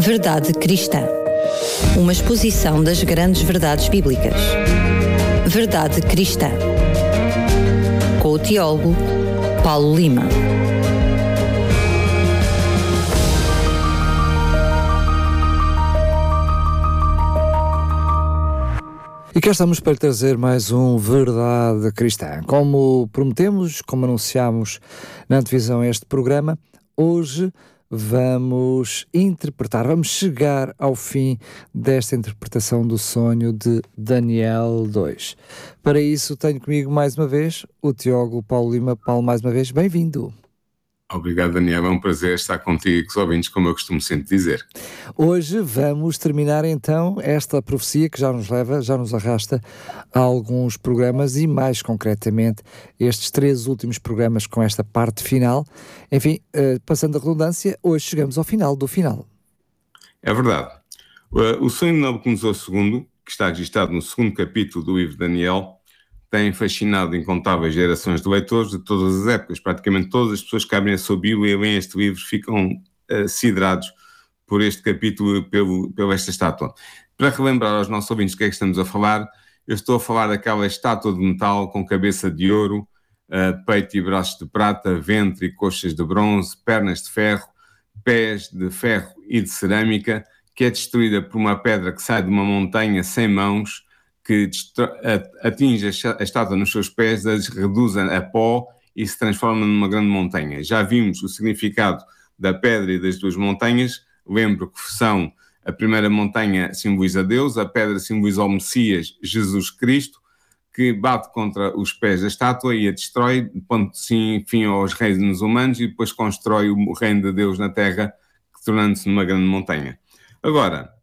Verdade Cristã. Uma exposição das grandes verdades bíblicas. Verdade Cristã. Com o teólogo Paulo Lima. E cá estamos para trazer mais um Verdade Cristã. Como prometemos, como anunciámos na divisão este programa, hoje vamos interpretar, vamos chegar ao fim desta interpretação do sonho de Daniel 2. Para isso, tenho comigo mais uma vez o Tiago Paulo Lima. Paulo, mais uma vez, bem-vindo. Obrigado, Daniel. É um prazer estar contigo os ouvintes, como eu costumo sempre dizer. Hoje vamos terminar então esta profecia que já nos leva, já nos arrasta a alguns programas e, mais concretamente, estes três últimos programas com esta parte final. Enfim, uh, passando a redundância, hoje chegamos ao final do final. É verdade. O sonho de Nabucodonosor II, que está registrado no segundo capítulo do livro de Daniel, tem fascinado incontáveis gerações de leitores de todas as épocas. Praticamente todas as pessoas que abrem a sua Bíblia e leem este livro ficam uh, siderados por este capítulo, pelo, pela esta estátua. Para relembrar aos nossos ouvintes o que é que estamos a falar, eu estou a falar daquela estátua de metal com cabeça de ouro, uh, peito e braços de prata, ventre e coxas de bronze, pernas de ferro, pés de ferro e de cerâmica, que é destruída por uma pedra que sai de uma montanha sem mãos, que atinge a estátua nos seus pés, as reduz a pó e se transforma numa grande montanha. Já vimos o significado da pedra e das duas montanhas. Lembro que são a primeira montanha simboliza Deus, a pedra simboliza o Messias, Jesus Cristo, que bate contra os pés da estátua e a destrói, pondo sim fim aos reinos humanos e depois constrói o reino de Deus na terra, tornando-se numa grande montanha. Agora,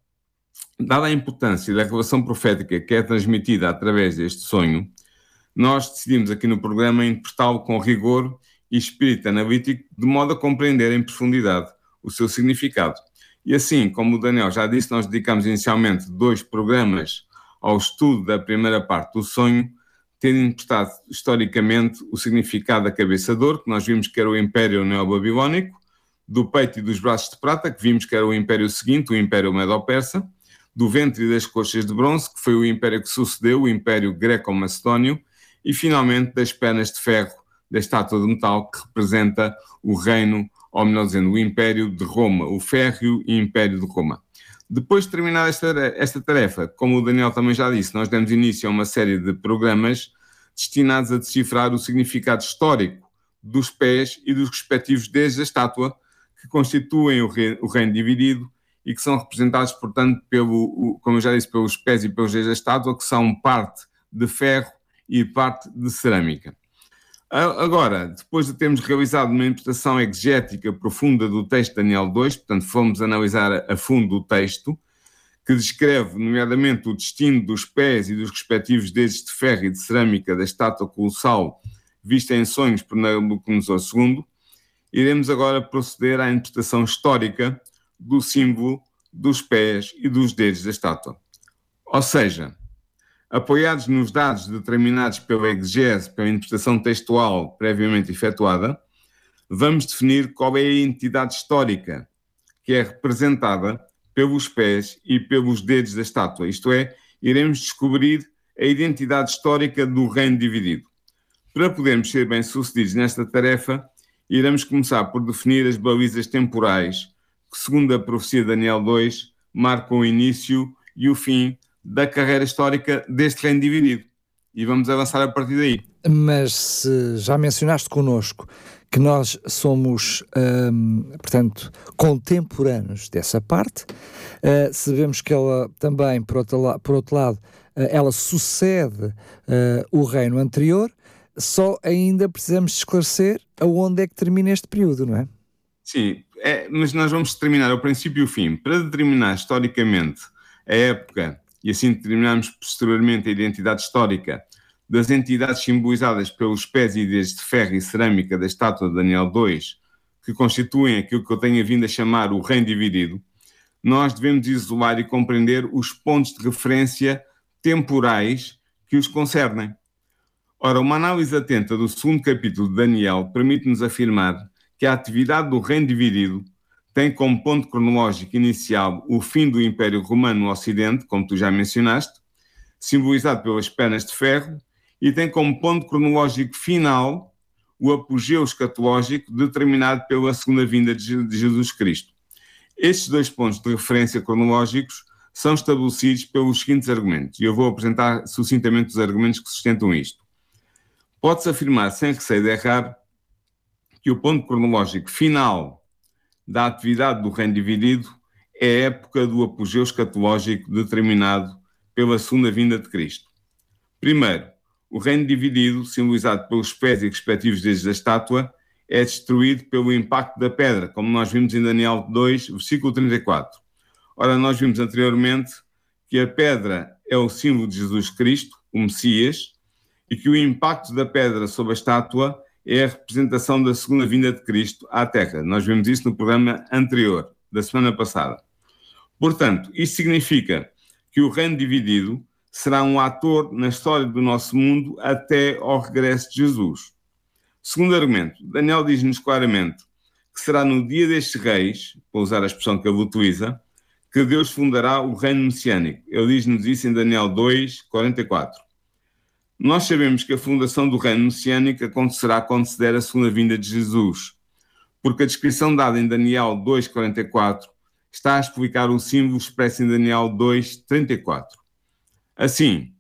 dada a importância da revelação profética que é transmitida através deste sonho, nós decidimos aqui no programa interpretá-lo com rigor e espírito analítico, de modo a compreender em profundidade o seu significado. E assim, como o Daniel já disse, nós dedicamos inicialmente dois programas ao estudo da primeira parte do sonho, tendo interpretado historicamente o significado da cabeça de ouro, que nós vimos que era o Império Neobabilónico, do peito e dos braços de prata, que vimos que era o Império seguinte, o Império Medo-Persa, do ventre e das coxas de bronze, que foi o império que sucedeu, o Império Greco-Macedónio, e finalmente das pernas de ferro da estátua de metal, que representa o reino, ou melhor dizendo, o Império de Roma, o Férreo Império de Roma. Depois de terminar esta, esta tarefa, como o Daniel também já disse, nós demos início a uma série de programas destinados a decifrar o significado histórico dos pés e dos respectivos desde da estátua, que constituem o reino dividido e que são representados, portanto, pelo, como eu já disse, pelos pés e pelos dedos da estátua, que são parte de ferro e parte de cerâmica. Agora, depois de termos realizado uma interpretação exegética profunda do texto de Daniel 2, portanto, fomos analisar a fundo o texto, que descreve, nomeadamente, o destino dos pés e dos respectivos dedos de ferro e de cerâmica da estátua colossal vista em sonhos por Nabucodonosor II, iremos agora proceder à interpretação histórica do símbolo dos pés e dos dedos da estátua. Ou seja, apoiados nos dados determinados pela exegese, pela interpretação textual previamente efetuada, vamos definir qual é a entidade histórica que é representada pelos pés e pelos dedos da estátua. Isto é, iremos descobrir a identidade histórica do reino dividido. Para podermos ser bem-sucedidos nesta tarefa, iremos começar por definir as balizas temporais que, segundo a profecia de Daniel 2, marcam o início e o fim da carreira histórica deste reino dividido. E vamos avançar a partir daí. Mas se já mencionaste connosco que nós somos, hum, portanto, contemporâneos dessa parte, uh, sabemos que ela também, por outro, por outro lado, uh, ela sucede uh, o reino anterior, só ainda precisamos esclarecer aonde é que termina este período, não é? Sim, é, mas nós vamos determinar o princípio e o fim. Para determinar historicamente a época e assim determinarmos posteriormente a identidade histórica das entidades simbolizadas pelos pés e dedos de ferro e cerâmica da estátua de Daniel II, que constituem aquilo que eu tenho vindo a chamar o reino dividido, nós devemos isolar e compreender os pontos de referência temporais que os concernem. Ora, uma análise atenta do segundo capítulo de Daniel permite-nos afirmar que a atividade do reino dividido tem como ponto cronológico inicial o fim do Império Romano no Ocidente, como tu já mencionaste, simbolizado pelas pernas de ferro, e tem como ponto cronológico final o apogeu escatológico determinado pela segunda vinda de Jesus Cristo. Estes dois pontos de referência cronológicos são estabelecidos pelos seguintes argumentos, e eu vou apresentar sucintamente os argumentos que sustentam isto. Pode-se afirmar, sem receio de errar, que o ponto cronológico final da atividade do reino dividido é a época do apogeu escatológico determinado pela segunda vinda de Cristo. Primeiro, o reino dividido, simbolizado pelos pés e respectivos dedos da estátua, é destruído pelo impacto da pedra, como nós vimos em Daniel 2, versículo 34. Ora, nós vimos anteriormente que a pedra é o símbolo de Jesus Cristo, o Messias, e que o impacto da pedra sobre a estátua é a representação da segunda vinda de Cristo à Terra. Nós vimos isso no programa anterior, da semana passada. Portanto, isso significa que o reino dividido será um ator na história do nosso mundo até ao regresso de Jesus. Segundo argumento, Daniel diz-nos claramente que será no dia destes reis, para usar a expressão que ele utiliza, que Deus fundará o reino messiânico. Ele diz-nos isso em Daniel 2, 44. Nós sabemos que a fundação do reino messiânico acontecerá quando se der a segunda vinda de Jesus, porque a descrição dada em Daniel 2, 44 está a explicar o símbolo expresso em Daniel 2, 34. Assim,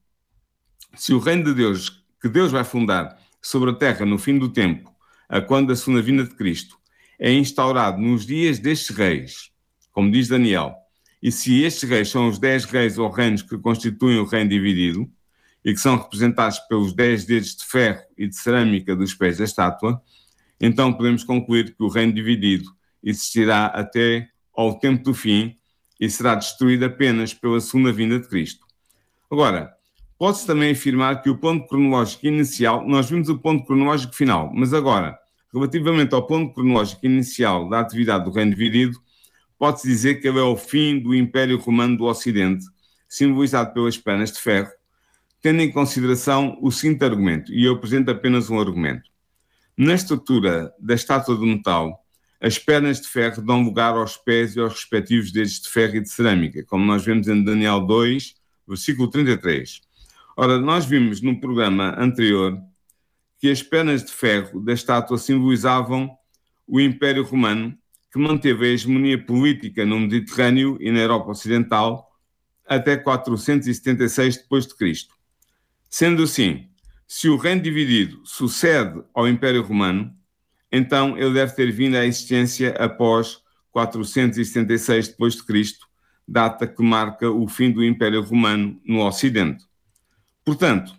se o reino de Deus, que Deus vai fundar sobre a terra no fim do tempo, a quando a segunda vinda de Cristo, é instaurado nos dias destes reis, como diz Daniel, e se estes reis são os dez reis ou reinos que constituem o reino dividido, e que são representados pelos dez dedos de ferro e de cerâmica dos pés da estátua, então podemos concluir que o reino dividido existirá até ao tempo do fim e será destruído apenas pela segunda vinda de Cristo. Agora, pode-se também afirmar que o ponto cronológico inicial, nós vimos o ponto cronológico final, mas agora, relativamente ao ponto cronológico inicial da atividade do reino dividido, pode-se dizer que ele é o fim do Império Romano do Ocidente, simbolizado pelas pernas de ferro, tendo em consideração o seguinte argumento, e eu apresento apenas um argumento. Na estrutura da estátua de metal, as pernas de ferro dão lugar aos pés e aos respectivos dedos de ferro e de cerâmica, como nós vemos em Daniel 2, versículo 33. Ora, nós vimos no programa anterior que as pernas de ferro da estátua simbolizavam o Império Romano que manteve a hegemonia política no Mediterrâneo e na Europa Ocidental até 476 d.C. Sendo assim, se o reino dividido sucede ao Império Romano, então ele deve ter vindo à existência após 476 d.C., data que marca o fim do Império Romano no Ocidente. Portanto,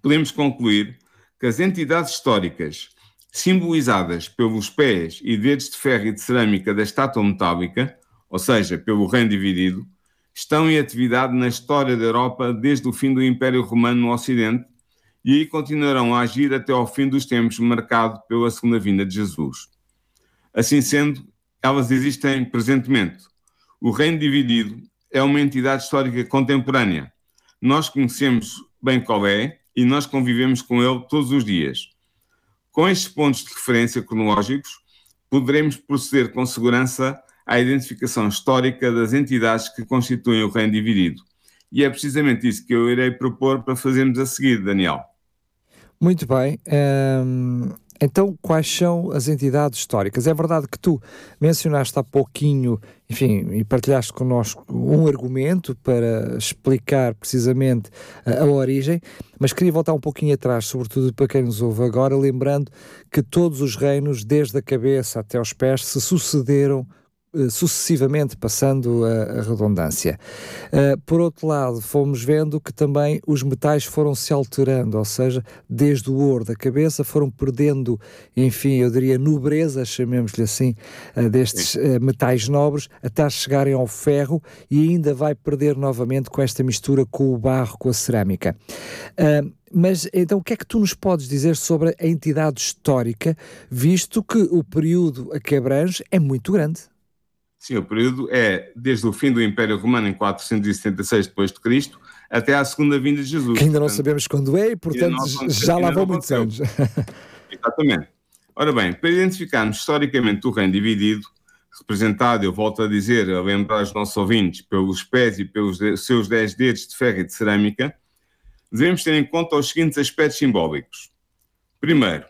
podemos concluir que as entidades históricas simbolizadas pelos pés e dedos de ferro e de cerâmica da estátua metálica, ou seja, pelo reino dividido, estão em atividade na história da Europa desde o fim do Império Romano no Ocidente e aí continuarão a agir até ao fim dos tempos marcado pela segunda vinda de Jesus. Assim sendo, elas existem presentemente. O reino dividido é uma entidade histórica contemporânea. Nós conhecemos bem qual é e nós convivemos com ele todos os dias. Com estes pontos de referência cronológicos, poderemos proceder com segurança à identificação histórica das entidades que constituem o reino dividido. E é precisamente isso que eu irei propor para fazermos a seguir, Daniel. Muito bem. Um, então, quais são as entidades históricas? É verdade que tu mencionaste há pouquinho, enfim, e partilhaste connosco um argumento para explicar precisamente a, a, origem, mas queria voltar um pouquinho atrás, sobretudo para quem nos ouve agora, lembrando que todos os reinos, desde a cabeça até aos pés, se sucederam sucessivamente, passando a, a redundância. Uh, por outro lado, fomos vendo que também os metais foram se alterando, ou seja, desde o ouro da cabeça foram perdendo, enfim, eu diria nobreza, chamemos-lhe assim, uh, destes uh, metais nobres, até chegarem ao ferro e ainda vai perder novamente com esta mistura com o barro, com a cerâmica. Mas então o que é que tu nos podes dizer sobre a entidade histórica, visto que o período a que abrange é muito grande? Sim, o período é desde o fim do Império Romano em 476 d.C. até à segunda vinda de Jesus. Que ainda não sabemos quando é e, portanto, já lá vão muitos anos. Exatamente. Ora bem, para identificarmos historicamente o reino dividido, representado, eu volto a dizer, a lembrar os nossos ouvintes, pelos pés e pelos seus dez dedos de ferro e de cerâmica, devemos ter em conta os seguintes aspectos simbólicos. Primeiro,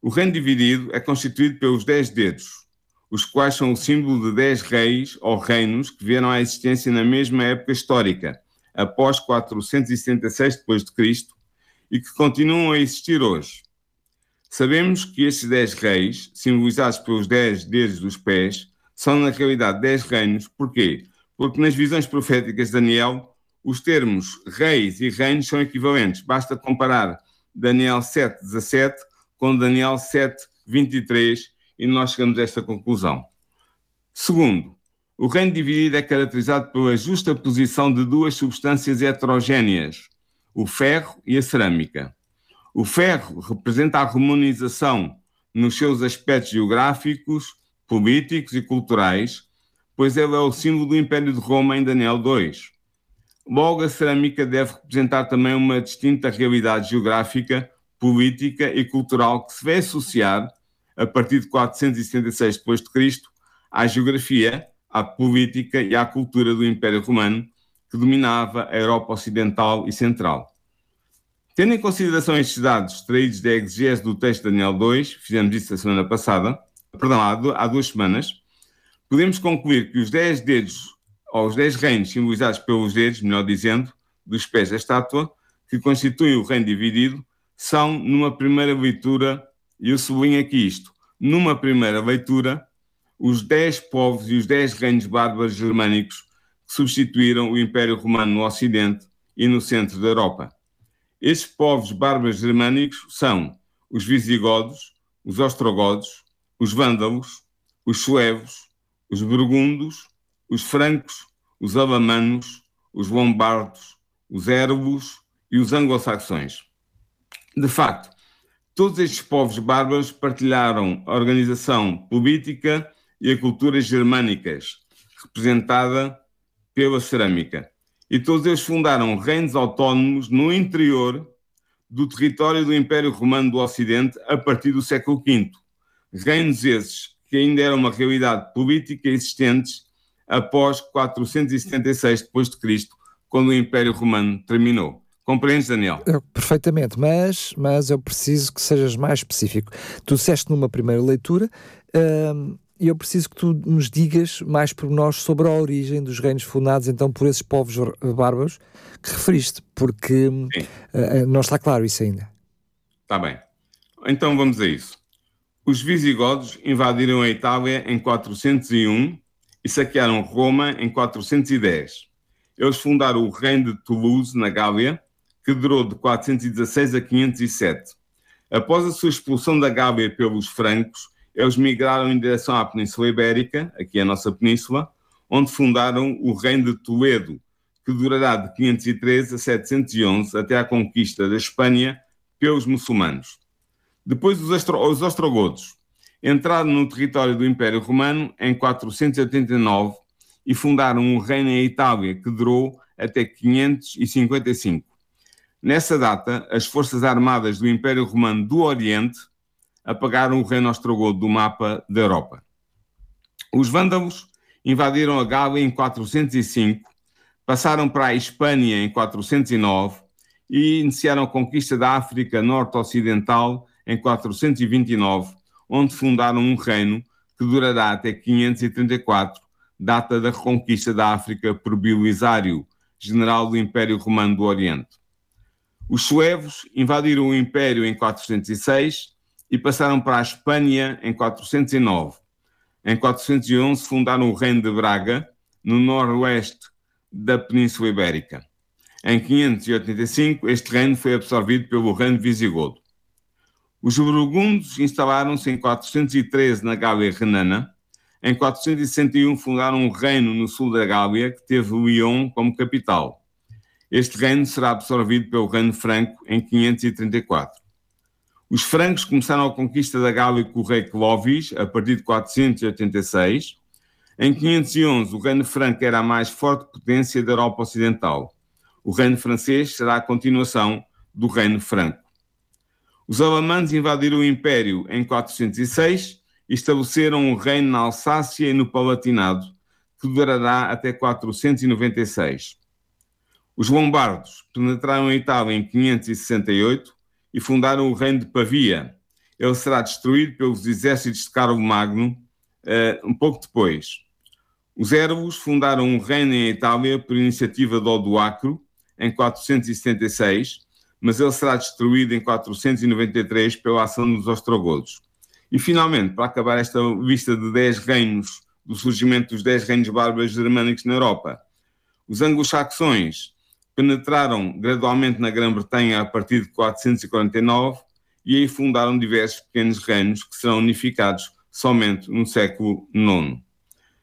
o reino dividido é constituído pelos dez dedos, os quais são o símbolo de dez reis ou reinos que vieram à existência na mesma época histórica, após 476 d.C., e que continuam a existir hoje. Sabemos que estes dez reis, simbolizados pelos dez dedos dos pés, são na realidade dez reinos. Porquê? Porque nas visões proféticas de Daniel, os termos reis e reinos são equivalentes. Basta comparar Daniel 7, 17 com Daniel 7, 23 e nós chegamos a esta conclusão. Segundo, o reino dividido é caracterizado pela justa posição de duas substâncias heterogêneas, o ferro e a cerâmica. O ferro representa a harmonização nos seus aspectos geográficos, políticos e culturais, pois ele é o símbolo do Império de Roma em Daniel 2. Logo, a cerâmica deve representar também uma distinta realidade geográfica, política e cultural que se vai associar, a partir de 476 d.C., à geografia, à política e à cultura do Império Romano, que dominava a Europa Ocidental e Central. Tendo em consideração estes dados extraídos da exegese do texto de Daniel 2, fizemos isso a semana passada, perdão, há duas semanas, podemos concluir que os dez dedos, ou os dez reinos simbolizados pelos dedos, melhor dizendo, dos pés da estátua, que constituem o reino dividido, são, numa primeira leitura, e eu sublinho aqui isto, numa primeira leitura, os dez povos e os dez reinos bárbaros germânicos que substituíram o Império Romano no Ocidente e no centro da Europa. Estes povos bárbaros germânicos são os visigodos, os ostrogodos, os vândalos, os suevos, os burgundos, os francos, os alamanos, os lombardos, os érubos e os anglo-saxões. De facto, todos estes povos bárbaros partilharam a organização política e a cultura germânicas, representada pela cerâmica. E todos eles fundaram reinos autónomos no interior do território do Império Romano do Ocidente a partir do século V, reinos esses que ainda eram uma realidade política existentes após 476 d.C., quando o Império Romano terminou. Compreendes, Daniel? Eu, perfeitamente, mas, mas eu preciso que sejas mais específico. Tu disseste numa primeira leitura hum, e eu preciso que tu nos digas mais por nós sobre a origem dos reinos fundados então por esses povos bárbaros que referiste, porque uh, não está claro isso ainda. Está bem. Então vamos a isso. Os visigodos invadiram a Itália em 401 e saquearam Roma em 410. Eles fundaram o reino de Toulouse, na Gália, que durou de 416 a 507. Após a sua expulsão da Gália pelos francos, eles migraram em direção à Península Ibérica, aqui a nossa península, onde fundaram o reino de Toledo, que durará de 513 a 711 até à conquista da Espanha pelos muçulmanos. Depois os, os ostrogodos entraram no território do Império Romano em 489 e fundaram um reino em Itália que durou até 555. Nessa data, as forças armadas do Império Romano do Oriente apagaram o reino ostrogodo do mapa da Europa. Os vândalos invadiram a Gália em 405, passaram para a Espanha em 409 e iniciaram a conquista da África Norte-Ocidental em 429, onde fundaram um reino que durará até 534, data da reconquista da África por Bilisário, general do Império Romano do Oriente. Os suevos invadiram o Império em 406 e passaram para a Espanha em 409. Em 411 fundaram o Reino de Braga, no noroeste da Península Ibérica. Em 585, este reino foi absorvido pelo Reino Visigodo. Os burgundos instalaram-se em 413 na Gália Renana. Em 461 fundaram um reino no sul da Gália que teve Lyon como capital. Este reino será absorvido pelo reino franco em 534. Os francos começaram a conquista da Gália com o rei Clovis a partir de 486. Em 511, o reino franco era a mais forte potência da Europa Ocidental. O reino francês será a continuação do reino franco. Os alamães invadiram o Império em 406 estabeleceram um reino na Alsácia e no Palatinado, que durará até 496. Os lombardos penetraram a Itália em 568 e fundaram o reino de Pavia. Ele será destruído pelos exércitos de Carlo Magno uh, um pouco depois. Os érvulos fundaram um reino em Itália por iniciativa de Odoacro em 476, mas ele será destruído em 493 pela ação dos ostrogodos. E finalmente, para acabar esta lista de 10 reinos, do surgimento dos 10 reinos bárbaros germânicos na Europa, os anglo-saxões penetraram gradualmente na Grã-Bretanha a partir de 449 e aí fundaram diversos pequenos reinos que serão unificados somente no século IX.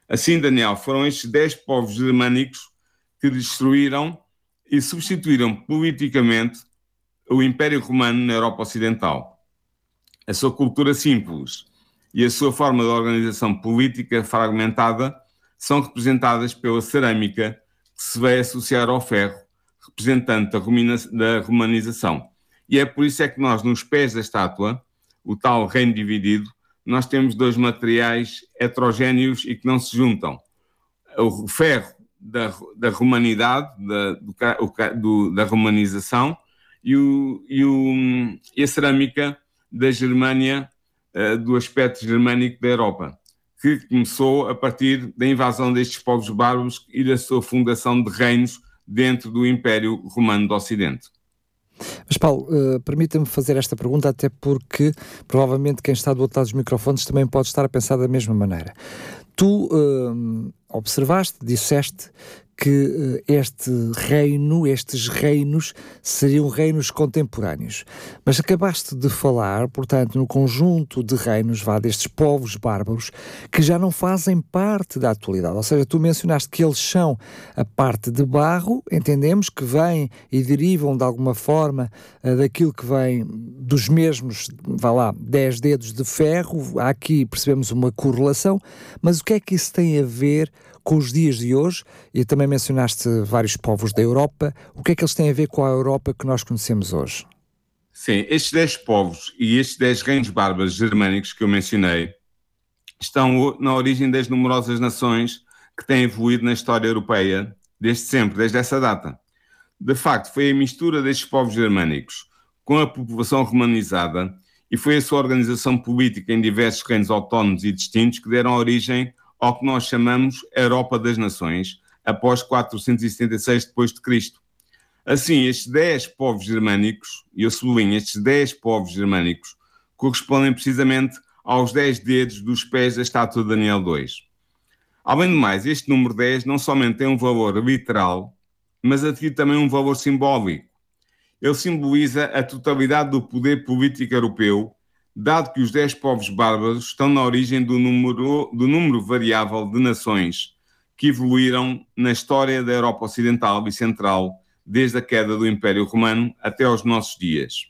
Assim, Daniel, foram estes dez povos germânicos que destruíram e substituíram politicamente o Império Romano na Europa Ocidental. A sua cultura simples e a sua forma de organização política fragmentada são representadas pela cerâmica, que se vai associar ao ferro, representante da romanização. E é por isso é que nós, nos pés da estátua, o tal reino dividido, nós temos dois materiais heterogéneos e que não se juntam. O ferro da, da romanidade, da, do, do, da romanização, e, o, e, o, e a cerâmica da Germânia, uh, do aspecto germânico da Europa, que começou a partir da invasão destes povos bárbaros e da sua fundação de reinos dentro do Império Romano do Ocidente. Mas Paulo, uh, permita-me fazer esta pergunta, até porque provavelmente quem está do outro lado dos microfones também pode estar a pensar da mesma maneira. Tu uh, observaste, disseste que eh, este reino, estes reinos, seriam reinos contemporâneos. Mas acabaste de falar, portanto, no conjunto de reinos, vá, destes povos bárbaros, que já não fazem parte da atualidade. Ou seja, tu mencionaste que eles são a parte de barro, entendemos que vêm e derivam de alguma forma uh, daquilo que vem dos mesmos, vá lá, dez dedos de ferro. Aqui percebemos uma correlação, mas o que é que isso tem a ver com os dias de hoje, e também mencionaste vários povos da Europa, o que é que eles têm a ver com a Europa que nós conhecemos hoje? Sim, estes dez povos e estes dez reinos bárbaros germânicos que eu mencionei estão na origem das numerosas nações que têm evoluído na história europeia desde sempre, desde essa data. De facto, foi a mistura destes povos germânicos com a população romanizada e foi a sua organização política em diversos reinos autónomos e distintos que deram origem ao que nós chamamos Europa das Nações, após 476 depois de Cristo. Assim, estes 10 povos germânicos, e eu sublinho, estes 10 povos germânicos, correspondem precisamente aos 10 dedos dos pés da estátua de Daniel II. Além do mais, este número 10 não somente tem um valor literal, mas adquire também um valor simbólico. Ele simboliza a totalidade do poder político europeu dado que os dez povos bárbaros estão na origem do número, do número variável de nações que evoluíram na história da Europa Ocidental e Central, desde a queda do Império Romano até aos nossos dias.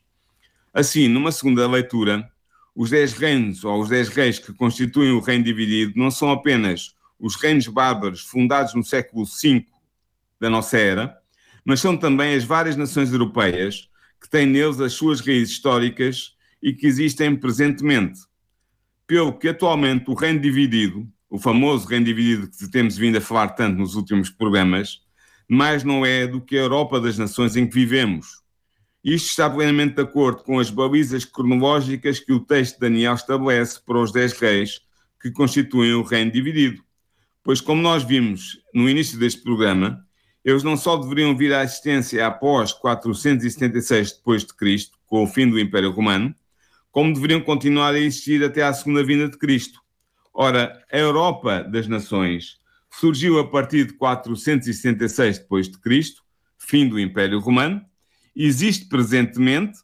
Assim, numa segunda leitura, os dez reinos ou os dez reis que constituem o reino dividido não são apenas os reinos bárbaros fundados no século V da nossa era, mas são também as várias nações europeias que têm neles as suas raízes históricas e que existem presentemente. Pelo que atualmente o reino dividido, o famoso reino dividido que temos vindo a falar tanto nos últimos programas, mais não é do que a Europa das nações em que vivemos. Isto está plenamente de acordo com as balizas cronológicas que o texto de Daniel estabelece para os dez reis que constituem o reino dividido. Pois, como nós vimos no início deste programa, eles não só deveriam vir à existência após 476 depois de Cristo, com o fim do Império Romano, como deveriam continuar a existir até à segunda vinda de Cristo. Ora, a Europa das Nações surgiu a partir de 476 depois de Cristo, fim do Império Romano, existe presentemente,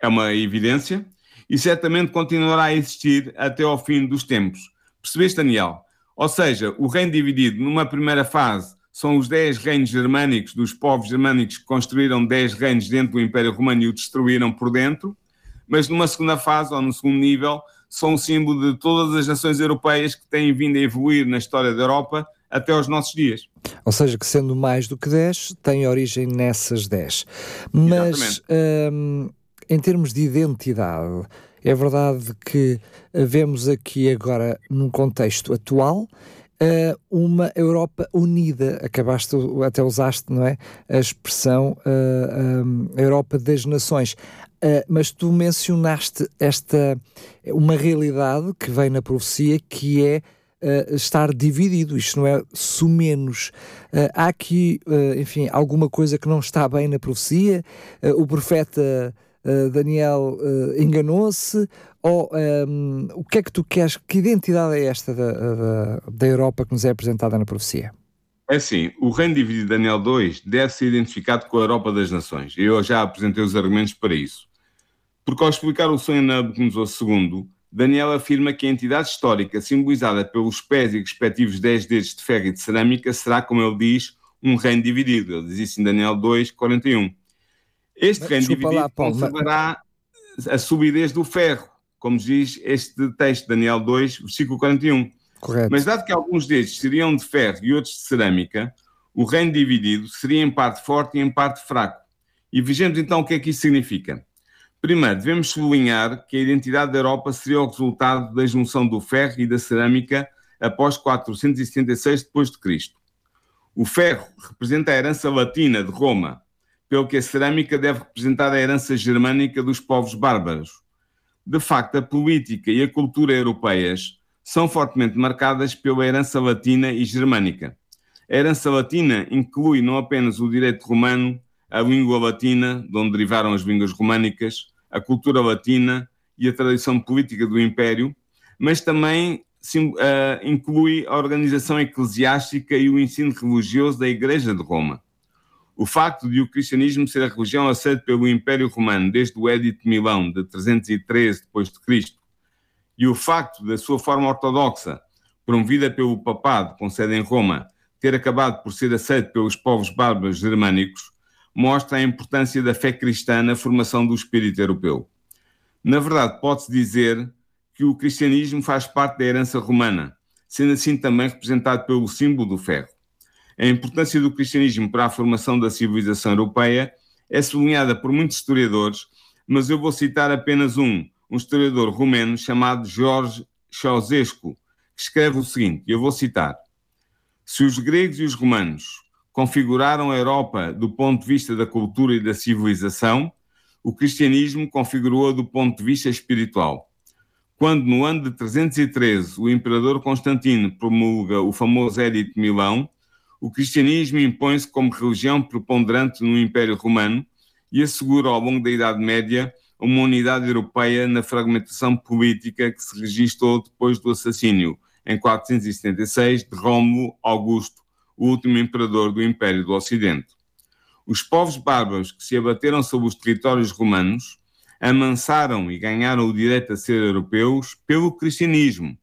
é uma evidência, e certamente continuará a existir até ao fim dos tempos. Percebeste, Daniel? Ou seja, o reino dividido numa primeira fase são os dez reinos germânicos dos povos germânicos que construíram dez reinos dentro do Império Romano e o destruíram por dentro mas numa segunda fase ou no segundo nível são um símbolo de todas as nações europeias que têm vindo a evoluir na história da Europa até aos nossos dias. Ou seja, que sendo mais do que 10, tem origem nessas 10. Mas hum, em termos de identidade, É verdade que vemos aqui agora, num contexto atual, uh, uma Europa unida. Acabaste, até usaste, não é? A expressão uh, um, Europa das Nações. Uh, mas tu mencionaste esta, uma realidade que vem na profecia que é Uh, estar dividido, isto não é sumenos. Uh, há aqui, enfim, alguma coisa que não está bem na profecia? o profeta Daniel enganou-se? Ou um, o que é que tu queres? Que identidade é esta da, da, da Europa que nos é apresentada na profecia? É assim, o reino dividido de Daniel 2 deve ser identificado com a Europa das Nações. Eu já apresentei os argumentos para isso. Porque ao explicar o sonho na Nabucodonosor II, Daniel afirma que a entidade histórica simbolizada pelos pés e respectivos 10 dedos de ferro e de cerâmica será, como ele diz, um reino dividido. Ele diz isso em Daniel 2, 41. Este mas, reino dividido lá, Paulo, conservará mas... a subidez do ferro, como diz este texto, Daniel 2, versículo 41. Correto. Mas dado que alguns destes seriam de ferro e outros de cerâmica, o reino dividido seria em parte forte e em parte fraco. E vejamos então o que é que isso significa. Primeiro, devemos sublinhar que a identidade da Europa seria o resultado da junção do ferro e da cerâmica após 476 d.C. O ferro representa a herança latina de Roma, pelo que a cerâmica deve representar a herança germânica dos povos bárbaros. De facto, a política e a cultura europeias são fortemente marcadas pela herança latina e germânica. A herança latina inclui não apenas o direito romano, a língua latina, de onde derivaram as línguas românicas, a cultura latina e a tradição política do Império, mas também sim, uh, inclui a organização eclesiástica e o ensino religioso da Igreja de Roma. O facto de o cristianismo ser a religião aceita pelo Império Romano desde o Edito de Milão de 313 d.C. e o facto da sua forma ortodoxa, promovida pelo papado com sede em Roma, ter acabado por ser aceito pelos povos bárbaros germânicos, mostra a importância da fé cristã na formação do espírito europeu. Na verdade, pode-se dizer que o cristianismo faz parte da herança romana, sendo assim também representado pelo símbolo do ferro. A importância do cristianismo para a formação da civilização europeia é sublinhada por muitos historiadores, mas eu vou citar apenas um, um historiador romeno chamado Jorge Ceausescu, que escreve o seguinte, eu vou citar, se os gregos e os romanos configuraram a Europa do ponto de vista da cultura e da civilização, o cristianismo configurou-a do ponto de vista espiritual. Quando, no ano de 313, o imperador Constantino promulga o famoso Edito de Milão, o cristianismo impõe-se como religião preponderante no Império Romano e assegura ao longo da Idade Média uma unidade europeia na fragmentação política que se registrou depois do assassínio, em 476, de Rómulo Augusto, o último imperador do Império do Ocidente. Os povos bárbaros que se abateram sobre os territórios romanos amansaram e ganharam o direito a ser europeus pelo cristianismo.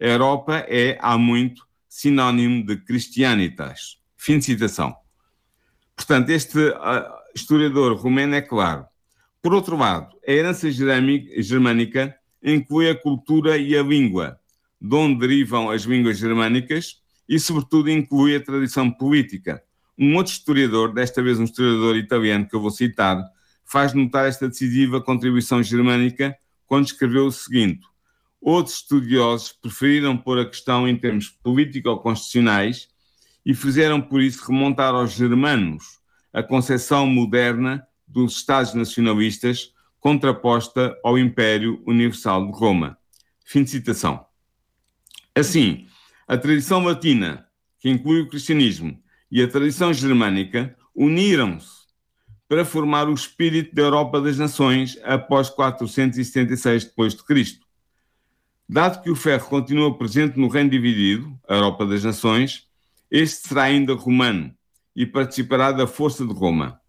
A Europa é, há muito, sinónimo de Christianitas. Fim de citação. Portanto, este uh, historiador romeno é claro. Por outro lado, a herança germânica inclui a cultura e a língua, de onde derivam as línguas germânicas, e, sobretudo, inclui a tradição política. Um outro historiador, desta vez um historiador italiano que eu vou citar, faz notar esta decisiva contribuição germânica quando escreveu o seguinte: Outros estudiosos preferiram pôr a questão em termos político-constitucionais e fizeram por isso remontar aos germanos a concepção moderna dos Estados nacionalistas contraposta ao Império Universal de Roma. Fim de citação. Assim, a tradição latina, que inclui o cristianismo, e a tradição germânica uniram-se para formar o espírito da Europa das Nações após 476 d.C. Dado que o ferro continua presente no reino dividido, a Europa das Nações, este será ainda romano e participará da força de Roma.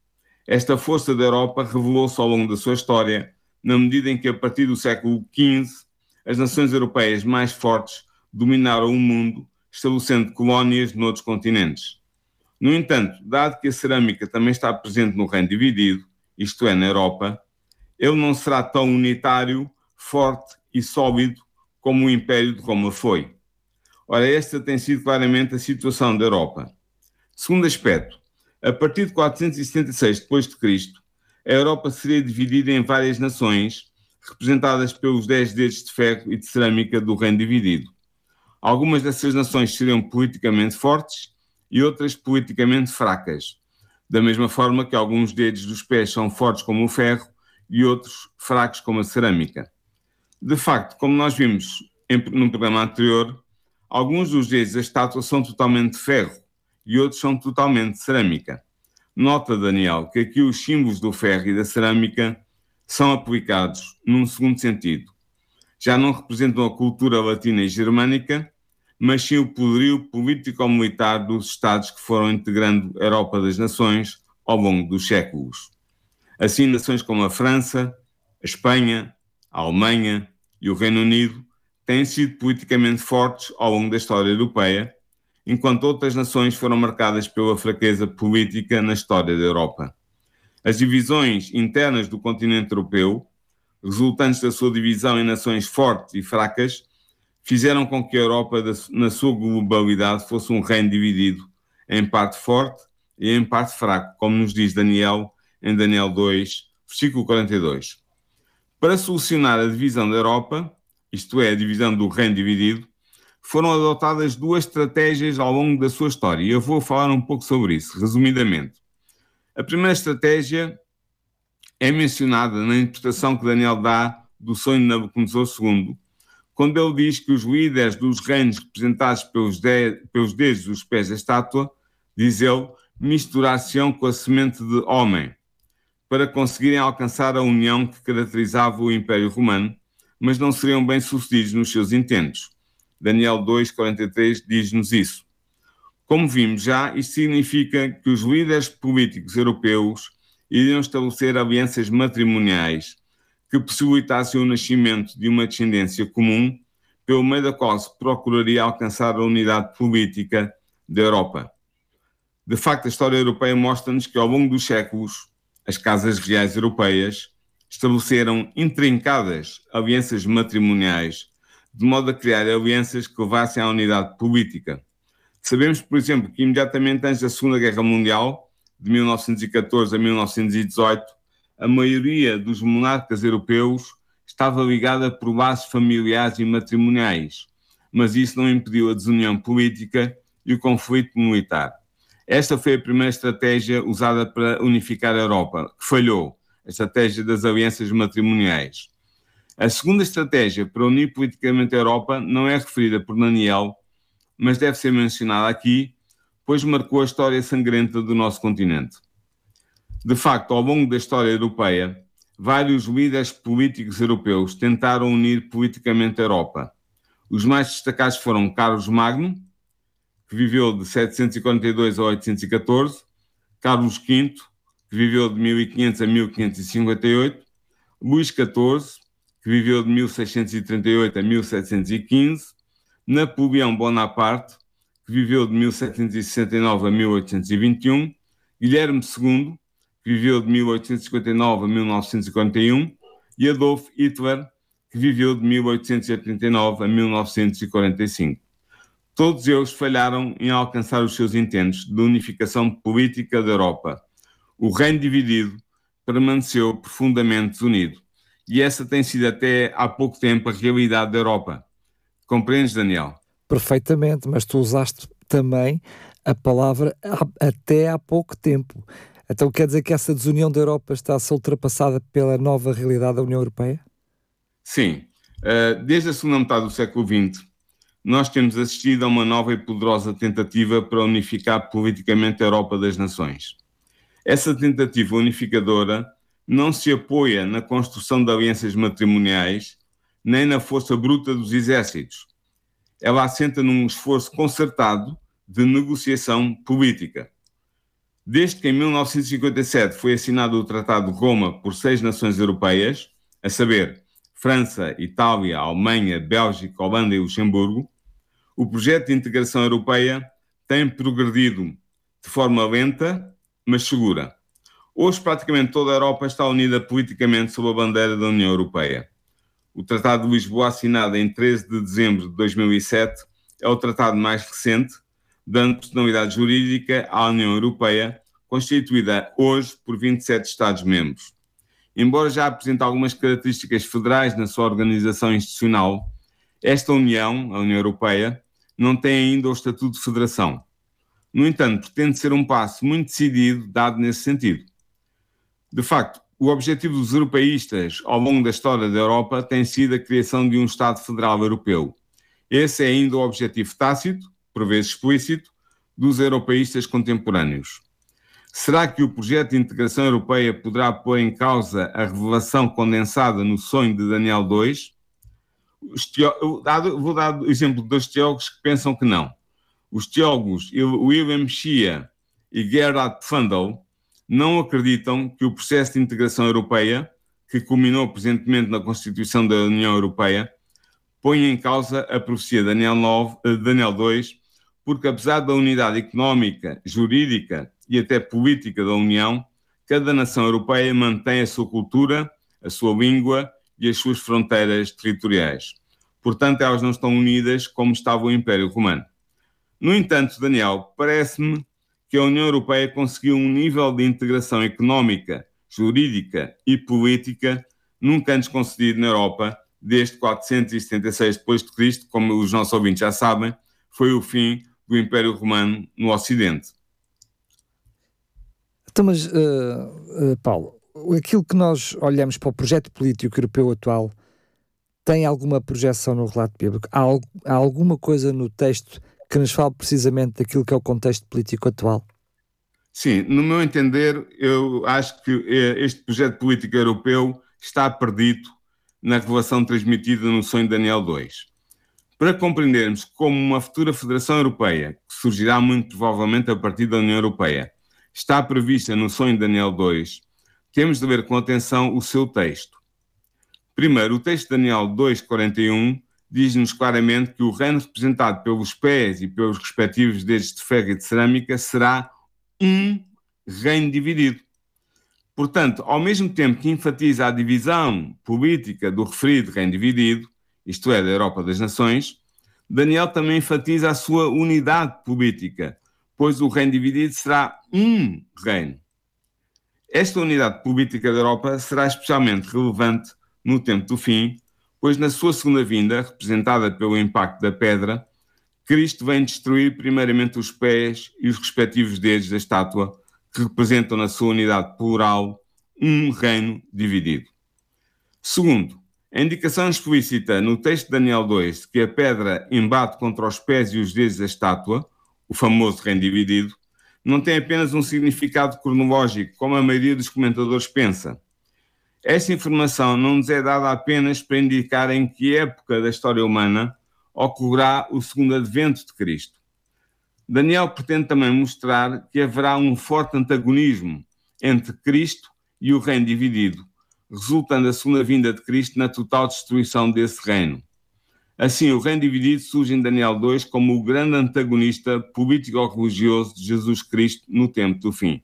Esta força da Europa revelou-se ao longo da sua história, na medida em que, a partir do século XV, as nações europeias mais fortes dominaram o mundo, estabelecendo colónias noutros continentes. No entanto, dado que a cerâmica também está presente no reino dividido, isto é, na Europa, ele não será tão unitário, forte e sólido como o Império de Roma foi. Ora, esta tem sido claramente a situação da Europa. Segundo aspecto, a partir de 476 d.C., a Europa seria dividida em várias nações, representadas pelos dez dedos de ferro e de cerâmica do reino dividido. Algumas dessas nações seriam politicamente fortes e outras politicamente fracas, da mesma forma que alguns dedos dos pés são fortes como o ferro e outros fracos como a cerâmica. De facto, como nós vimos em, num programa anterior, alguns dos dedos da estátua são totalmente de ferro e outros são totalmente cerâmica. Nota, Daniel, que aqui os símbolos do ferro e da cerâmica são aplicados num segundo sentido. Já não representam a cultura latina e germânica, mas sim o poderio político-militar dos Estados que foram integrando a Europa das Nações ao longo dos séculos. Assim, nações como a França, a Espanha, a Alemanha e o Reino Unido têm sido politicamente fortes ao longo da história europeia, enquanto outras nações foram marcadas pela fraqueza política na história da Europa. As divisões internas do continente europeu, resultantes da sua divisão em nações fortes e fracas, fizeram com que a Europa, na sua globalidade, fosse um reino dividido em parte forte e em parte fraco, como nos diz Daniel em Daniel 2, versículo 42. Para solucionar a divisão da Europa, isto é, a divisão do reino dividido, foram adotadas duas estratégias ao longo da sua história e eu vou falar um pouco sobre isso, resumidamente. A primeira estratégia é mencionada na interpretação que Daniel dá do sonho de Nabucodonosor II, quando ele diz que os líderes dos reinos representados pelos, de, pelos dedos dos pés da estátua, diz ele, misturar-se-ão com a semente de homem, para conseguirem alcançar a união que caracterizava o Império Romano, mas não seriam bem-sucedidos nos seus intentos. Daniel 2,43 diz-nos isso. Como vimos já, isto significa que os líderes políticos europeus iriam estabelecer alianças matrimoniais que possibilitasse o nascimento de uma descendência comum, pelo meio da qual se procuraria alcançar a unidade política da Europa. De facto, a história europeia mostra-nos que, ao longo dos séculos, as casas reais europeias estabeleceram intrincadas alianças matrimoniais, de modo a criar alianças que levassem à unidade política. Sabemos, por exemplo, que imediatamente antes da Segunda Guerra Mundial, de 1914 a 1918, a maioria dos monarcas europeus estava ligada por laços familiares e matrimoniais, mas isso não impediu a desunião política e o conflito militar. Esta foi a primeira estratégia usada para unificar a Europa, que falhou, a estratégia das alianças matrimoniais. A segunda estratégia para unir politicamente a Europa não é referida por Daniel, mas deve ser mencionada aqui, pois marcou a história sangrenta do nosso continente. De facto, ao longo da história europeia, vários líderes políticos europeus tentaram unir politicamente a Europa. Os mais destacados foram Carlos Magno, que viveu de 742 a 814, Carlos V, que viveu de 1500 a 1558, Luís XIV, que viveu de 1638 a 1715, Napoleão Bonaparte, que viveu de 1769 a 1821, Guilherme II, que viveu de 1859 a 1941, e Adolf Hitler, que viveu de 1889 a 1945. Todos eles falharam em alcançar os seus intentos de unificação política da Europa. O reino dividido permaneceu profundamente unido. E essa tem sido até há pouco tempo a realidade da Europa. Compreendes, Daniel? Perfeitamente, mas tu usaste também a palavra até há pouco tempo. Então quer dizer que essa desunião da Europa está a ser ultrapassada pela nova realidade da União Europeia? Sim. Uh, desde a segunda metade do século XX, nós temos assistido a uma nova e poderosa tentativa para unificar politicamente a Europa das Nações. Essa tentativa unificadora não se apoia na construção de alianças matrimoniais, nem na força bruta dos exércitos. Ela assenta num esforço concertado de negociação política. Desde que em 1957 foi assinado o Tratado de Roma por seis nações europeias, a saber, França, Itália, Alemanha, Bélgica, Holanda e Luxemburgo, o projeto de integração europeia tem progredido de forma lenta, mas segura. Hoje, praticamente toda a Europa está unida politicamente sob a bandeira da União Europeia. O Tratado de Lisboa, assinado em 13 de dezembro de 2007, é o tratado mais recente dando personalidade jurídica à União Europeia, constituída hoje por 27 Estados-membros. embora já apresente algumas características federais na sua organização institucional, esta União, a União Europeia, não tem ainda o estatuto de federação. No entanto, pretende ser um passo muito decidido dado nesse sentido. De facto, o objetivo dos europeístas ao longo da história da Europa tem sido a criação de um Estado Federal Europeu. Esse é ainda o objetivo tácito, por vezes explícito, dos europeístas contemporâneos. Será que o projeto de integração europeia poderá pôr em causa a revelação condensada no sonho de Daniel II? Vou dar o exemplo de dois teólogos que pensam que não. Os teólogos William Shia e Gerhard Pfandel não acreditam que o processo de integração europeia, que culminou presentemente na Constituição da União Europeia, ponha em causa a profecia Daniel, 9, eh, Daniel 2, porque apesar da unidade económica, jurídica e até política da União, cada nação europeia mantém a sua cultura, a sua língua e as suas fronteiras territoriais. Portanto, elas não estão unidas como estava o Império Romano. No entanto, Daniel, parece-me que a União Europeia conseguiu um nível de integração económica, jurídica e política nunca antes concedido na Europa desde 476 d.C., como os nossos ouvintes já sabem, foi o fim do Império Romano no Ocidente. Então, mas, uh, uh, Paulo, aquilo que nós olhamos para o projeto político europeu atual tem alguma projeção no relato bíblico? Há, há alguma coisa no texto que nos fale precisamente daquilo que é o contexto político atual? Sim, no meu entender, eu acho que eh, este projeto político europeu está perdido na revelação transmitida no sonho de Daniel II. Para compreendermos como uma futura Federação Europeia, que surgirá muito provavelmente a partir da União Europeia, está prevista no sonho de Daniel 2, temos de ver com atenção o seu texto. Primeiro, o texto de Daniel 2,41 diz-nos claramente que o reino representado pelos pés e pelos respectivos dedos de ferro e de cerâmica será um reino dividido. Portanto, ao mesmo tempo que enfatiza a divisão política do referido reino dividido, isto é, da Europa das Nações, Daniel também enfatiza a sua unidade política, pois o reino dividido será um reino. Esta unidade política da Europa será especialmente relevante no tempo do fim, pois na sua segunda vinda, representada pelo impacto da pedra, Cristo vem destruir primeiramente os pés e os respectivos dedos da estátua, que representam na sua unidade plural um reino dividido. Segundo, a indicação explícita no texto de Daniel 2 de que a pedra embate contra os pés e os dedos da estátua, o famoso reino dividido, não tem apenas um significado cronológico, como a maioria dos comentadores pensa. Esta informação não nos é dada apenas para indicar em que época da história humana ocorrerá o segundo advento de Cristo. Daniel pretende também mostrar que haverá um forte antagonismo entre Cristo e o reino dividido, resultando a segunda vinda de Cristo na total destruição desse reino. Assim, o reino dividido surge em Daniel 2 como o grande antagonista político-religioso de Jesus Cristo no tempo do fim.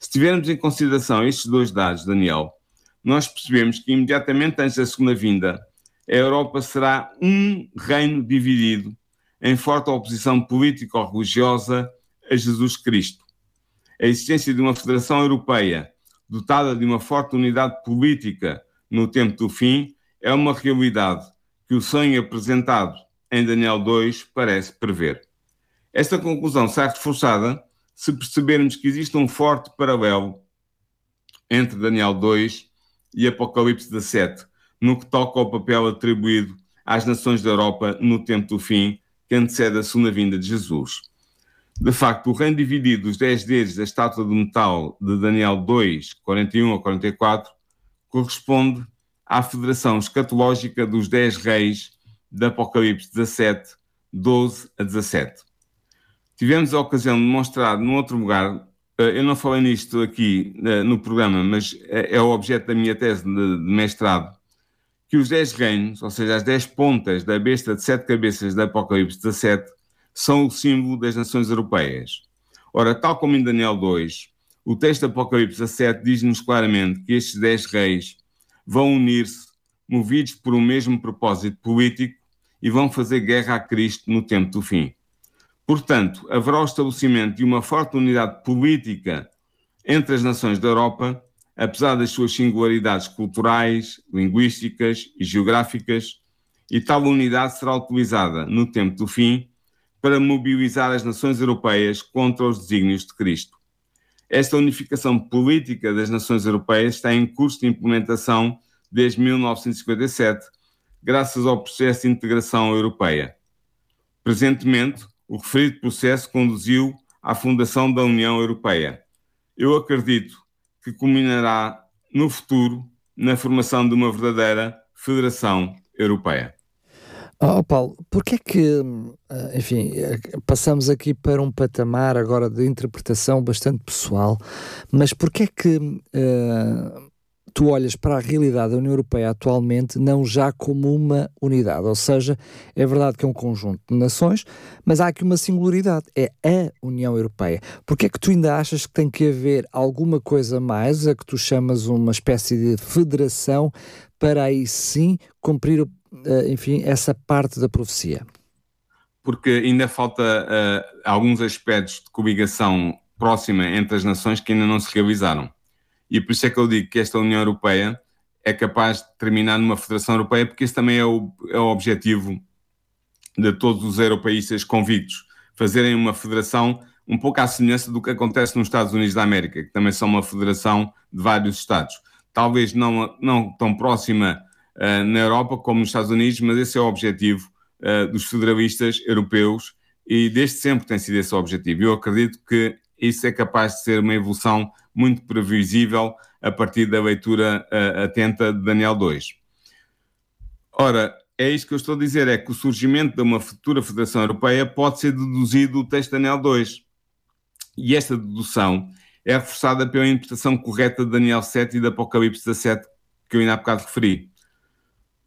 Se tivermos em consideração estes dois dados, Daniel, nós percebemos que imediatamente antes da segunda vinda, a Europa será um reino dividido em forte oposição político-religiosa a Jesus Cristo. A existência de uma federação europeia dotada de uma forte unidade política no tempo do fim, é uma realidade que o sonho apresentado em Daniel 2 parece prever. Esta conclusão sai reforçada se percebermos que existe um forte paralelo entre Daniel 2 e Apocalipse 17, no que toca ao papel atribuído às nações da Europa no tempo do fim, que antecede a segunda vinda de Jesus. De facto, o reino dividido dos dez dedos da estátua de metal de Daniel 2, 41 a 44, corresponde à federação escatológica dos dez reis de Apocalipse 17, 12 a 17. Tivemos a ocasião de mostrar num outro lugar, eu não falei nisto aqui eh, no programa, mas é, é o objeto da minha tese de mestrado, que os dez reinos, ou seja, as dez pontas da besta de sete cabeças de Apocalipse 17, são o símbolo das nações europeias. Ora, tal como em Daniel 2, o texto de Apocalipse 17 diz-nos claramente que estes dez reis vão unir-se, movidos por um mesmo propósito político, e vão fazer guerra a Cristo no tempo do fim. Portanto, haverá o estabelecimento de uma forte unidade política entre as nações da Europa, apesar das suas singularidades culturais, linguísticas e geográficas, e tal unidade será utilizada, no tempo do fim, para mobilizar as nações europeias contra os desígnios de Cristo. Esta unificação política das nações europeias está em curso de implementação desde 1957, graças ao processo de integração europeia. Presentemente, o referido processo conduziu à fundação da União Europeia. Eu acredito que culminará no futuro na formação de uma verdadeira Federação Europeia. Oh, Paulo, porquê é que, eh, enfim, eh, passamos aqui para um patamar agora de interpretação bastante pessoal, mas porquê é que uh, tu olhas para a realidade da União Europeia atualmente não já como uma unidade, ou seja, é verdade que é um conjunto de nações, mas há aqui uma singularidade, é a União Europeia. Porque é que tu ainda achas que tem que haver alguma coisa mais, a que tu chamas uma espécie de federação, para aí sim cumprir, eh, enfim, essa parte da profecia? Porque ainda falta uh, alguns aspectos de coligação próxima entre as nações que ainda não se realizaram. E por isso é que eu digo que esta União Europeia é capaz de terminar numa Federação Europeia, porque esse também é o, é o objetivo de todos os europeístas convictos, fazerem uma federação um pouco à semelhança do que acontece nos Estados Unidos da América, que também são uma federação de vários Estados. Talvez não, não tão próxima uh, na Europa como nos Estados Unidos, mas esse é o objetivo uh, dos federalistas europeus e desde sempre tem sido esse o objetivo. Eu acredito que isso é capaz de ser uma evolução muito previsível a partir da leitura uh, atenta de Daniel 2. Ora, é isto que eu estou a dizer, é que o surgimento de uma futura Federação Europeia pode ser deduzido do texto de Daniel 2. E esta dedução é reforçada pela interpretação correta de Daniel 7 e de Apocalipse 17, que eu ainda há bocado referi.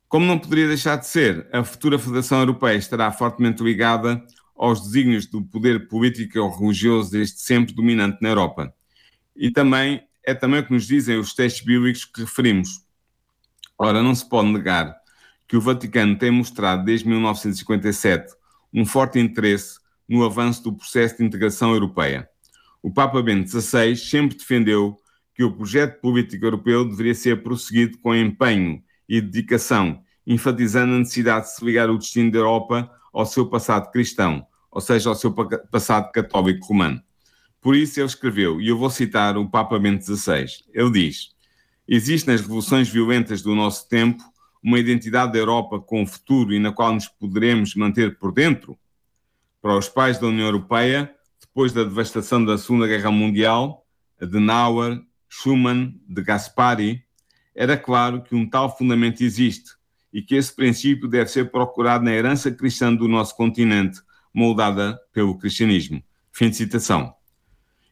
Como não poderia deixar de ser, a futura Federação Europeia estará fortemente ligada aos desígnios do poder político ou religioso desde sempre dominante na Europa e também é também o que nos dizem os textos bíblicos que referimos. Ora, não se pode negar que o Vaticano tem mostrado desde 1957 um forte interesse no avanço do processo de integração europeia. O Papa Bento XVI sempre defendeu que o projeto político europeu deveria ser prosseguido com empenho e dedicação, enfatizando a necessidade de se ligar o destino da Europa ao seu passado cristão, ou seja, ao seu passado católico romano. Por isso ele escreveu, e eu vou citar o Papa Bento XVI, ele diz, existe nas revoluções violentas do nosso tempo uma identidade da Europa com o futuro e na qual nos poderemos manter por dentro? Para os pais da União Europeia, depois da devastação da Segunda Guerra Mundial, Adenauer, Schuman, de Gaspari, era claro que um tal fundamento existe e que esse princípio deve ser procurado na herança cristã do nosso continente, moldada pelo cristianismo. Fim de citação.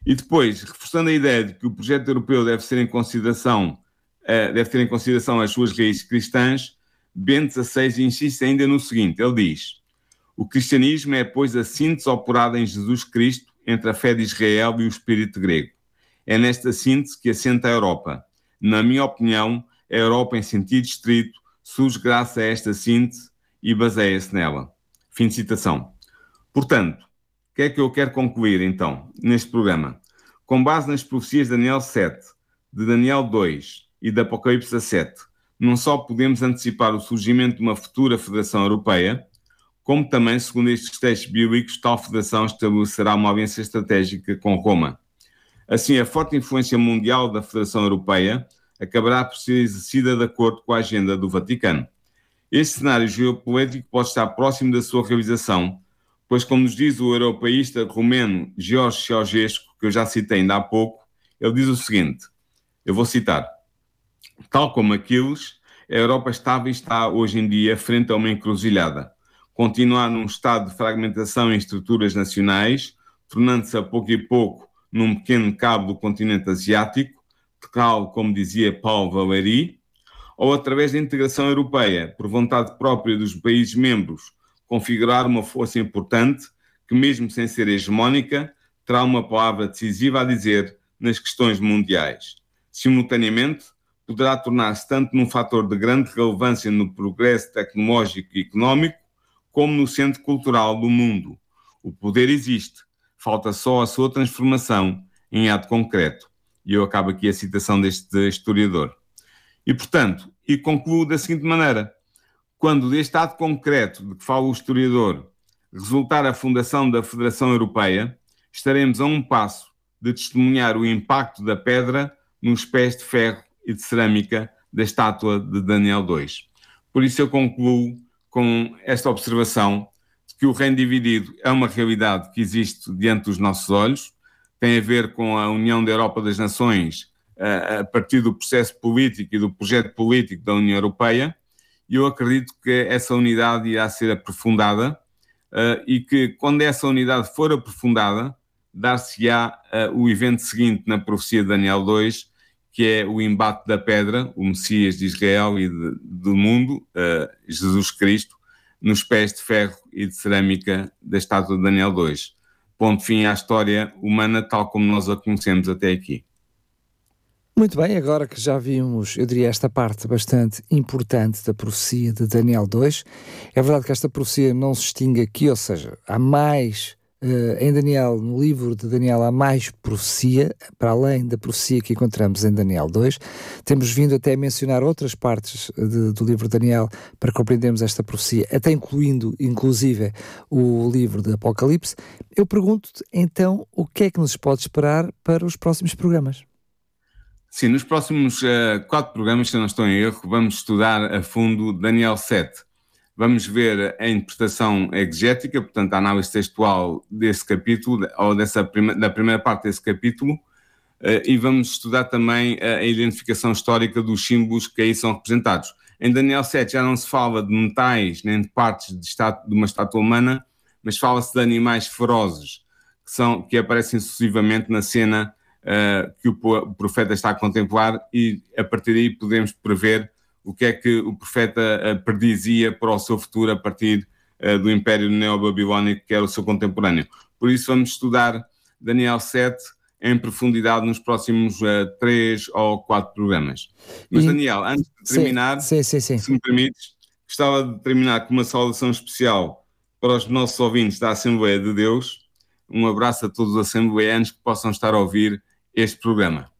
E depois, reforçando a ideia de que o projeto europeu deve ser em consideração, uh, deve ter em consideração as suas raízes cristãs, Bento XVI insiste ainda no seguinte: ele diz, o cristianismo é, pois, a síntese operada em Jesus Cristo entre a fé de Israel e o espírito grego. É nesta síntese que assenta a Europa. Na minha opinião, a Europa, em sentido estrito, surge graças a esta síntese e baseia-se nela. Fim de citação. Portanto, que é que eu quero concluir, então, neste programa? Com base nas profecias de Daniel 7, de Daniel 2 e de Apocalipse 7, não só podemos antecipar o surgimento de uma futura Federação Europeia, como também, segundo estes textos bíblicos, tal federação estabelecerá uma aliança estratégica com Roma. Assim, a forte influência mundial da Federação Europeia acabará por ser exercida de acordo com a agenda do Vaticano. Este cenário geopolítico pode estar próximo da sua realização, pois, como nos diz o europeísta romeno Jorge Ceausescu, que eu já citei ainda há pouco, ele diz o seguinte: eu vou citar. Tal como Aquiles, a Europa estava e está hoje em dia frente a uma encruzilhada. Continuar num estado de fragmentação em estruturas nacionais, tornando-se a pouco e pouco num pequeno cabo do continente asiático, tal como dizia Paul Valéry, ou através da integração europeia, por vontade própria dos países membros, configurar uma força importante que, mesmo sem ser hegemónica, terá uma palavra decisiva a dizer nas questões mundiais. Simultaneamente, poderá tornar-se tanto num fator de grande relevância no progresso tecnológico e económico, como no centro cultural do mundo. O poder existe, falta só a sua transformação em ato concreto. E eu acabo aqui a citação deste historiador. E, portanto, e concluo da seguinte maneira: quando deste ato concreto de que fala o historiador resultar a fundação da Federação Europeia, estaremos a um passo de testemunhar o impacto da pedra nos pés de ferro e de cerâmica da estátua de Daniel II. Por isso eu concluo com esta observação de que o reino dividido é uma realidade que existe diante dos nossos olhos, tem a ver com a união da Europa das Nações a partir do processo político e do projeto político da União Europeia, e eu acredito que essa unidade irá ser aprofundada e que quando essa unidade for aprofundada, dar-se-á o evento seguinte na profecia de Daniel 2, que é o embate da pedra, o Messias de Israel e de, do mundo, uh, Jesus Cristo, nos pés de ferro e de cerâmica da estátua de Daniel 2. Ponto fim à história humana tal como nós a conhecemos até aqui. Muito bem, agora que já vimos, eu diria, esta parte bastante importante da profecia de Daniel 2, é verdade que esta profecia não se extingue aqui, ou seja, há mais Uh, em Daniel, no livro de Daniel, há mais profecia, para além da profecia que encontramos em Daniel 2. Temos vindo até a mencionar outras partes de, do livro de Daniel para compreendermos esta profecia, até incluindo, inclusive, o livro de Apocalipse. Eu pergunto-te, então, o que é que nos pode esperar para os próximos programas? Sim, nos próximos uh, quatro programas, se não estou em erro, vamos estudar a fundo Daniel 7 vamos ver a interpretação exegética, portanto, a análise textual desse capítulo, ou dessa prima, da primeira parte desse capítulo, eh, e vamos estudar também a identificação histórica dos símbolos que aí são representados. Em Daniel 7 já não se fala de metais nem de partes de, estátua, de uma estátua humana, mas fala-se de animais ferozes que, são, que aparecem sucessivamente na cena uh, que o, profeta está a contemplar, e a partir daí podemos prever o que é que o profeta eh, predizia para o seu futuro a partir eh, do Império Neobabilónico, que era o seu contemporâneo. Por isso, vamos estudar Daniel 7 em profundidade nos próximos uh, três ou quatro programas. Mas. Daniel, antes de terminar, sim, sim, sim, se me permites, gostava de terminar com uma saudação especial para os nossos ouvintes da Assembleia de Deus. Um abraço a todos os assembleanos que possam estar a ouvir este programa.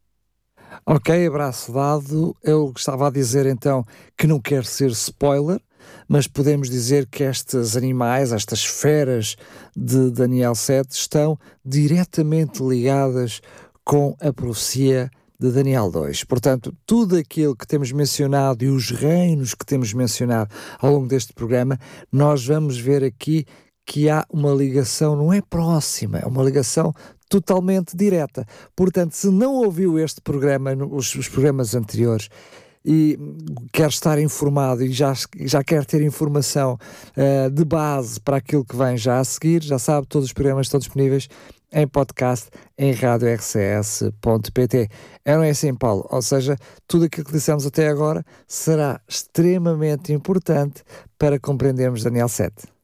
Ok, abraço dado. Eu estava a dizer então que não quero ser spoiler, mas podemos dizer que estes animais, estas feras de Daniel 7 estão diretamente ligadas com a profecia de Daniel 2. Portanto, tudo aquilo que temos mencionado e os reinos que temos mencionado ao longo deste programa, nós vamos ver aqui que há uma ligação, não é próxima, é uma ligação totalmente direta. Portanto, se não ouviu este programa, os, os programas anteriores, e quer estar informado e já, já quer ter informação uh, de base para aquilo que vem já a seguir, já sabe, todos os programas estão disponíveis em podcast em radiorcs.pt. Não é assim, Paulo? Ou seja, tudo aquilo que dissemos até agora será extremamente importante para compreendermos Daniel 7.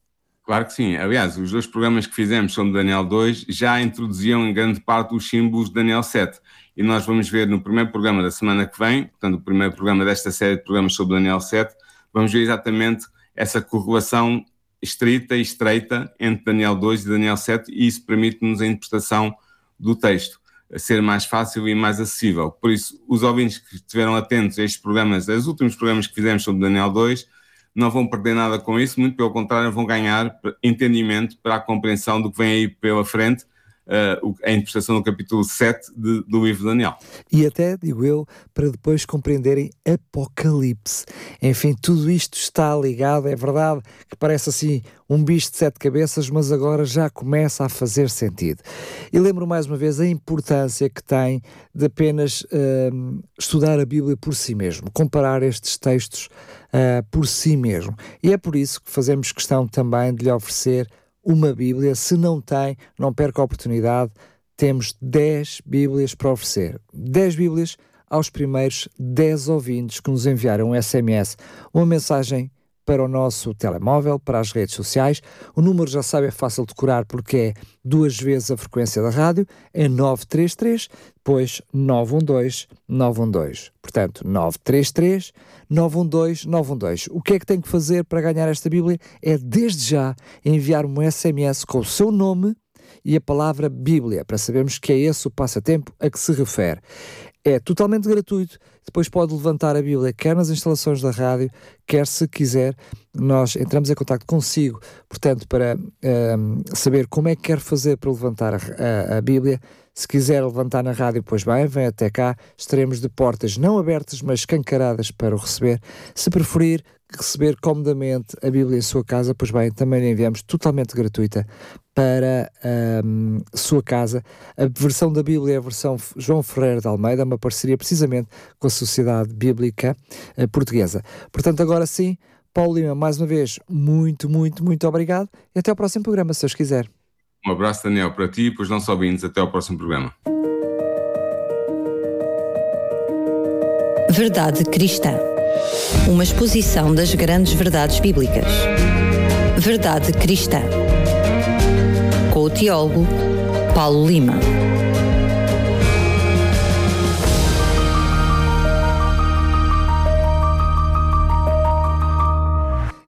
Claro que sim. Aliás, os dois programas que fizemos sobre Daniel 2 já introduziam em grande parte os símbolos de Daniel 7. E nós vamos ver no primeiro programa da semana que vem, portanto, o primeiro programa desta série de programas sobre Daniel 7, vamos ver exatamente essa correlação estrita e estreita entre Daniel 2 e Daniel 7, e isso permite-nos a interpretação do texto ser mais fácil e mais acessível. Por isso, os ouvintes que estiveram atentos a estes programas, aos últimos programas que fizemos sobre Daniel 2, não vão perder nada com isso, muito pelo contrário, vão ganhar entendimento para a compreensão do que vem aí pela frente uh, a interpretação do capítulo 7 de, do livro de Daniel. E até, digo eu, para depois compreenderem Apocalipse. Enfim, tudo isto está ligado, é verdade que parece assim um bicho de sete cabeças, mas agora já começa a fazer sentido. E lembro mais uma vez a importância que tem de apenas uh, estudar a Bíblia por si mesmo, comparar estes textos uh, por si mesmo. E é por isso que fazemos questão também de lhe oferecer uma Bíblia. Se não tem, não perca a oportunidade. Temos 10 Bíblias para oferecer. 10 Bíblias aos primeiros 10 ouvintes que nos enviaram um SMS, uma mensagem para o nosso telemóvel, para as redes sociais. O número já sabe, é fácil de decorar porque é duas vezes a frequência da rádio, é 933, depois 912 912. Portanto, 933 912 912. O que é que tem que fazer para ganhar esta Bíblia? É desde já enviar um SMS com o seu nome e a palavra Bíblia, para sabermos que é esse o passatempo a que se refere. É totalmente gratuito. Depois pode levantar a Bíblia, quer nas instalações da rádio, quer se quiser. Nós entramos em contato consigo, portanto, para um, saber como é que quer fazer para levantar a, a, a Bíblia. Se quiser levantar na rádio, pois bem, vem até cá. Estaremos de portas não abertas, mas escancaradas para o receber. Se preferir, receber comodamente a Bíblia em sua casa, pois bem, também a enviamos totalmente gratuita para um, sua casa. A versão da Bíblia é a versão João Ferreira de Almeida, uma parceria precisamente com a Sociedade Bíblica uh, Portuguesa. Portanto, agora sim, Paulo Lima, mais uma vez, muito, muito, muito obrigado e até ao próximo programa, se Deus quiser. Um abraço, Daniel, para ti e para os nossos ouvintes. Até ao próximo programa. Verdade Cristã uma exposição das grandes verdades bíblicas. Verdade Cristã. Com o teólogo Paulo Lima.